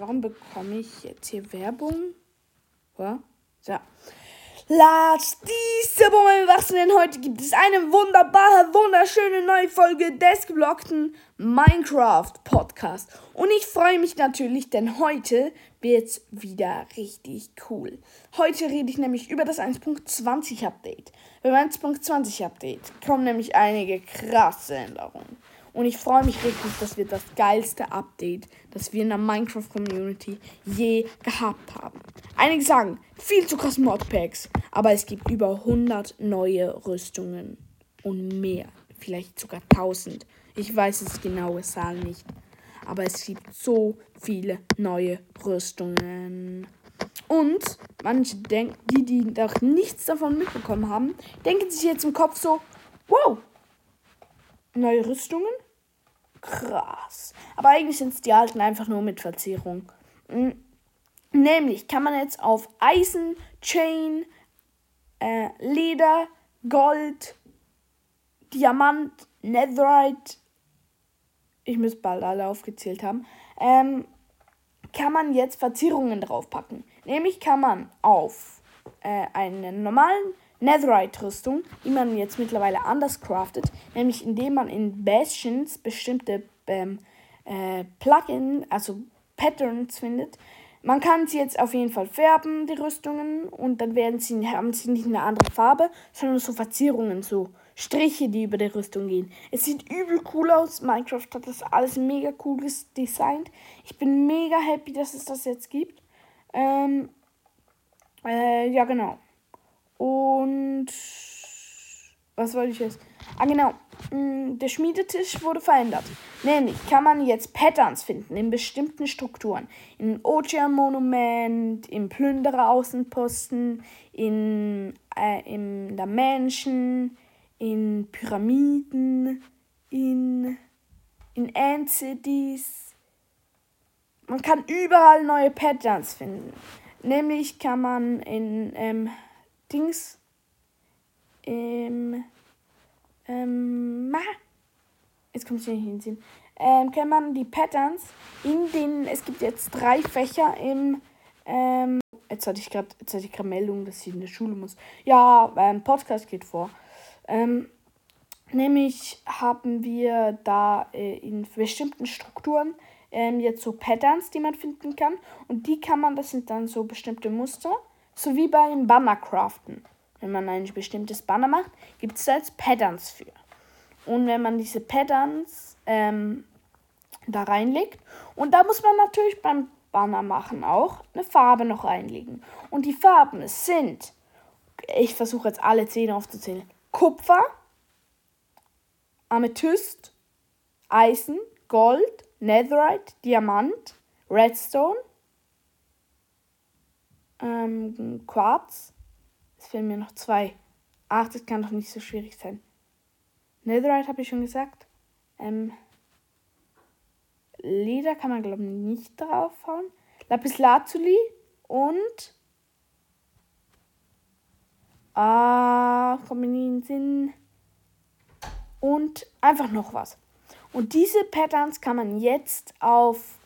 warum bekomme ich jetzt hier Werbung? Ja. So. Lass diese Bummel wachsen, denn heute gibt es eine wunderbare, wunderschöne neue Folge des geblockten Minecraft Podcast. Und ich freue mich natürlich, denn heute wird es wieder richtig cool. Heute rede ich nämlich über das 1.20 Update. Beim 1.20 Update kommen nämlich einige krasse Änderungen. Und ich freue mich richtig, das wird das geilste Update, das wir in der Minecraft-Community je gehabt haben. Einige sagen, viel zu krass Modpacks, aber es gibt über 100 neue Rüstungen und mehr. Vielleicht sogar 1000. Ich weiß es genaue Zahl nicht. Aber es gibt so viele neue Rüstungen. Und manche denken, die, die noch nichts davon mitbekommen haben, denken sich jetzt im Kopf so, wow, neue Rüstungen? Krass. Aber eigentlich sind es die alten einfach nur mit Verzierung. Hm. Nämlich kann man jetzt auf Eisen, Chain, äh, Leder, Gold, Diamant, Netherite, ich muss bald alle aufgezählt haben, ähm, kann man jetzt Verzierungen draufpacken. Nämlich kann man auf äh, einen normalen Netherite-Rüstung, die man jetzt mittlerweile anders craftet, nämlich indem man in Bastions bestimmte ähm, äh, Plugin, also Patterns findet. Man kann sie jetzt auf jeden Fall färben, die Rüstungen, und dann werden sie, haben sie nicht eine andere Farbe, sondern so Verzierungen, so Striche, die über der Rüstung gehen. Es sieht übel cool aus. Minecraft hat das alles mega cool designt. Ich bin mega happy, dass es das jetzt gibt. Ähm, äh, ja, genau. Und was wollte ich jetzt? Ah, genau. Mm, der Schmiedetisch wurde verändert. Nämlich kann man jetzt Patterns finden in bestimmten Strukturen. In Ocean-Monument, im Plünderer-Außenposten, in, äh, in der Menschen, in Pyramiden, in, in Ant-Cities. Man kann überall neue Patterns finden. Nämlich kann man in ähm, Dings. Ähm. Ähm. Jetzt kommt es nicht hinsehen. Ähm, kann man die Patterns in den. Es gibt jetzt drei Fächer im. Ähm, jetzt hatte ich gerade jetzt hatte ich gerade Meldung, dass ich in der Schule muss. Ja, ein Podcast geht vor. Ähm, nämlich haben wir da äh, in bestimmten Strukturen ähm, jetzt so Patterns, die man finden kann. Und die kann man, das sind dann so bestimmte Muster. So wie beim Bannercraften. Wenn man ein bestimmtes Banner macht, gibt es da jetzt Patterns für. Und wenn man diese Patterns ähm, da reinlegt, und da muss man natürlich beim Banner machen auch eine Farbe noch reinlegen. Und die Farben sind, ich versuche jetzt alle zehn aufzuzählen, Kupfer, Amethyst, Eisen, Gold, Netherite, Diamant, Redstone, ähm, Quarz. Es fehlen mir noch zwei. Ach, das kann doch nicht so schwierig sein. Netherite habe ich schon gesagt. Ähm, Leder kann man, glaube ich, nicht draufhauen. Lapis Lazuli und. Ah, kommt mir in den Sinn. Und einfach noch was. Und diese Patterns kann man jetzt auf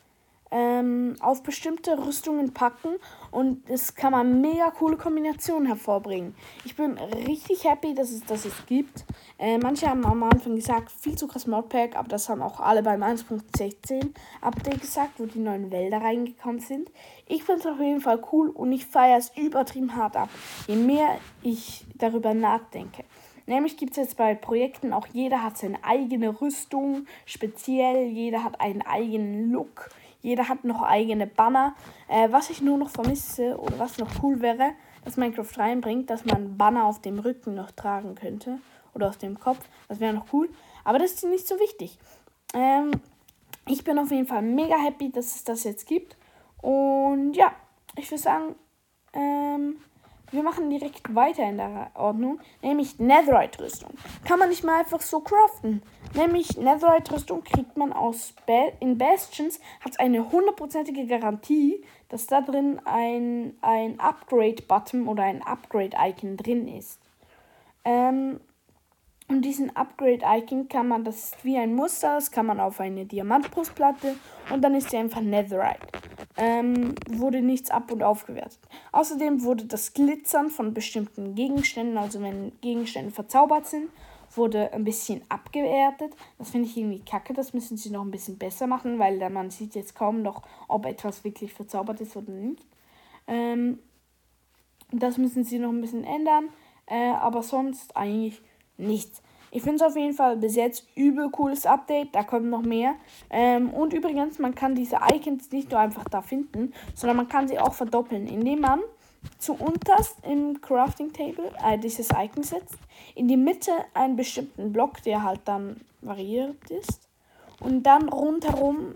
ähm, auf bestimmte Rüstungen packen und es kann man mega coole Kombinationen hervorbringen. Ich bin richtig happy, dass es das jetzt gibt. Äh, manche haben am Anfang gesagt, viel zu krass Modpack, aber das haben auch alle beim 1.16 Update gesagt, wo die neuen Wälder reingekommen sind. Ich finde es auf jeden Fall cool und ich feiere es übertrieben hart ab, je mehr ich darüber nachdenke. Nämlich gibt es jetzt bei Projekten auch jeder hat seine eigene Rüstung, speziell, jeder hat einen eigenen Look. Jeder hat noch eigene Banner. Äh, was ich nur noch vermisse oder was noch cool wäre, dass Minecraft reinbringt, dass man Banner auf dem Rücken noch tragen könnte. Oder auf dem Kopf. Das wäre noch cool. Aber das ist nicht so wichtig. Ähm, ich bin auf jeden Fall mega happy, dass es das jetzt gibt. Und ja, ich würde sagen, ähm, wir machen direkt weiter in der Ordnung, nämlich Netherite-Rüstung. Kann man nicht mal einfach so craften. Nämlich Netherite-Rüstung kriegt man aus ba in Bastions, hat eine hundertprozentige Garantie, dass da drin ein, ein Upgrade-Button oder ein Upgrade-Icon drin ist. Ähm, Und diesen Upgrade-Icon kann man, das ist wie ein Muster, das kann man auf eine Diamantbrustplatte und dann ist sie einfach Netherite. Ähm, wurde nichts ab- und aufgewertet. Außerdem wurde das Glitzern von bestimmten Gegenständen, also wenn Gegenstände verzaubert sind, wurde ein bisschen abgewertet. Das finde ich irgendwie kacke. Das müssen sie noch ein bisschen besser machen, weil man sieht jetzt kaum noch, ob etwas wirklich verzaubert ist oder nicht. Ähm, das müssen sie noch ein bisschen ändern. Äh, aber sonst eigentlich nichts. Ich finde es auf jeden Fall bis jetzt übel cooles Update. Da kommt noch mehr. Ähm, und übrigens, man kann diese Icons nicht nur einfach da finden, sondern man kann sie auch verdoppeln, indem man zu unterst im Crafting Table äh, dieses Icon setzt, in die Mitte einen bestimmten Block, der halt dann variiert ist, und dann rundherum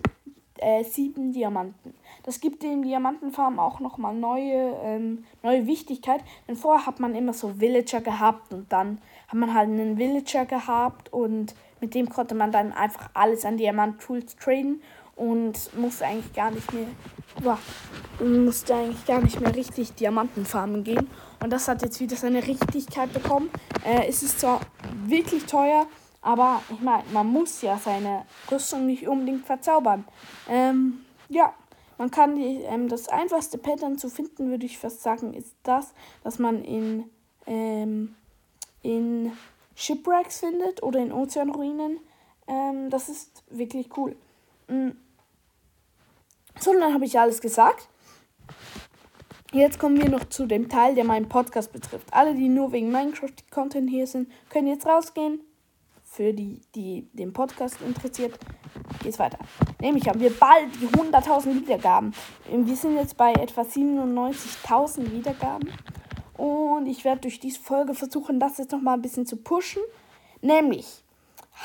äh, sieben Diamanten. Das gibt dem Diamantenfarm auch nochmal neue, ähm, neue Wichtigkeit, denn vorher hat man immer so Villager gehabt und dann hat man halt einen Villager gehabt und mit dem konnte man dann einfach alles an Diamant-Tools traden und musste eigentlich gar nicht mehr, boah, musste eigentlich gar nicht mehr richtig Diamantenfarmen gehen. Und das hat jetzt wieder seine Richtigkeit bekommen. Äh, es ist zwar wirklich teuer, aber ich meine, man muss ja seine Rüstung nicht unbedingt verzaubern. Ähm, ja, man kann die, ähm, das einfachste Pattern zu finden, würde ich fast sagen, ist das, dass man in, ähm, in Shipwrecks findet oder in Ozeanruinen. Ähm, das ist wirklich cool. Mhm. So, dann habe ich alles gesagt. Jetzt kommen wir noch zu dem Teil, der meinen Podcast betrifft. Alle, die nur wegen Minecraft-Content hier sind, können jetzt rausgehen. Für die, die den Podcast interessiert, geht's weiter. Nämlich haben wir bald die 100.000 Wiedergaben. Wir sind jetzt bei etwa 97.000 Wiedergaben. Und ich werde durch diese Folge versuchen, das jetzt nochmal ein bisschen zu pushen. Nämlich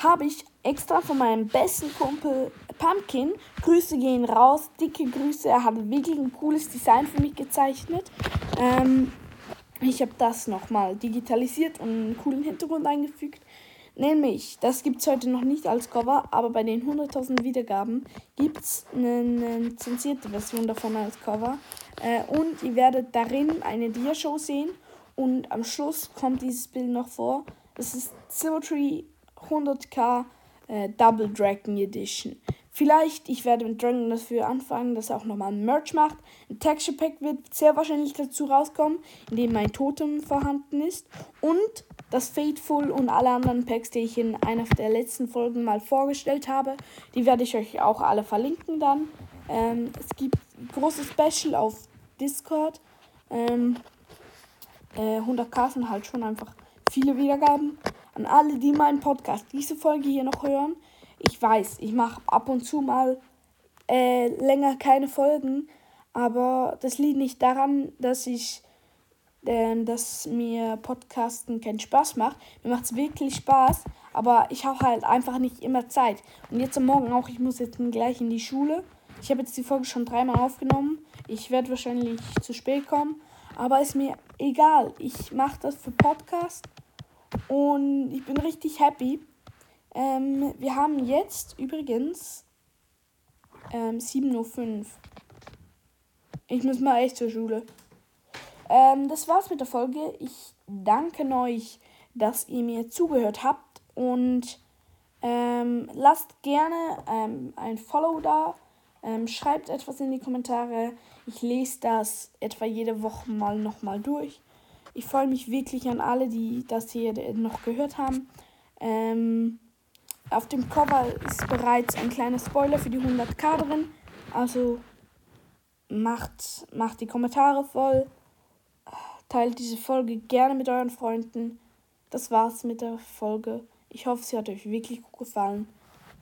habe ich extra von meinem besten Kumpel Pumpkin, Grüße gehen raus, dicke Grüße, er hat wirklich ein cooles Design für mich gezeichnet. Ähm, ich habe das nochmal digitalisiert und einen coolen Hintergrund eingefügt. Nämlich, das gibt es heute noch nicht als Cover, aber bei den 100.000 Wiedergaben gibt es eine, zensierte Version davon als Cover. Äh, und ihr werdet darin eine Dia-Show sehen und am Schluss kommt dieses Bild noch vor. Das ist Silvertree 100k äh, Double Dragon Edition. Vielleicht, ich werde mit Dragon dafür anfangen, dass er auch nochmal ein Merch macht. Ein Texture Pack wird sehr wahrscheinlich dazu rauskommen, in dem mein Totem vorhanden ist. Und das Fateful und alle anderen Packs, die ich in einer der letzten Folgen mal vorgestellt habe, die werde ich euch auch alle verlinken dann. Ähm, es gibt ein großes Special auf Discord. Ähm, äh, 100k sind halt schon einfach viele Wiedergaben. An alle, die meinen Podcast, diese Folge hier noch hören. Ich weiß, ich mache ab und zu mal äh, länger keine Folgen, aber das liegt nicht daran, dass ich äh, dass mir Podcasten keinen Spaß macht. Mir macht es wirklich Spaß, aber ich habe halt einfach nicht immer Zeit. Und jetzt am Morgen auch, ich muss jetzt gleich in die Schule. Ich habe jetzt die Folge schon dreimal aufgenommen. Ich werde wahrscheinlich zu spät kommen, aber ist mir egal. Ich mache das für Podcast und ich bin richtig happy. Ähm, wir haben jetzt übrigens ähm, 7.05 Uhr. Ich muss mal echt zur Schule. Ähm, das war's mit der Folge. Ich danke euch, dass ihr mir zugehört habt und ähm, lasst gerne ähm, ein Follow da. Ähm, schreibt etwas in die Kommentare. Ich lese das etwa jede Woche mal nochmal durch. Ich freue mich wirklich an alle, die das hier noch gehört haben. Ähm, auf dem Cover ist bereits ein kleiner Spoiler für die 100k drin. Also macht, macht die Kommentare voll. Teilt diese Folge gerne mit euren Freunden. Das war's mit der Folge. Ich hoffe, sie hat euch wirklich gut gefallen.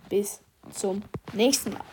Bis zum nächsten Mal.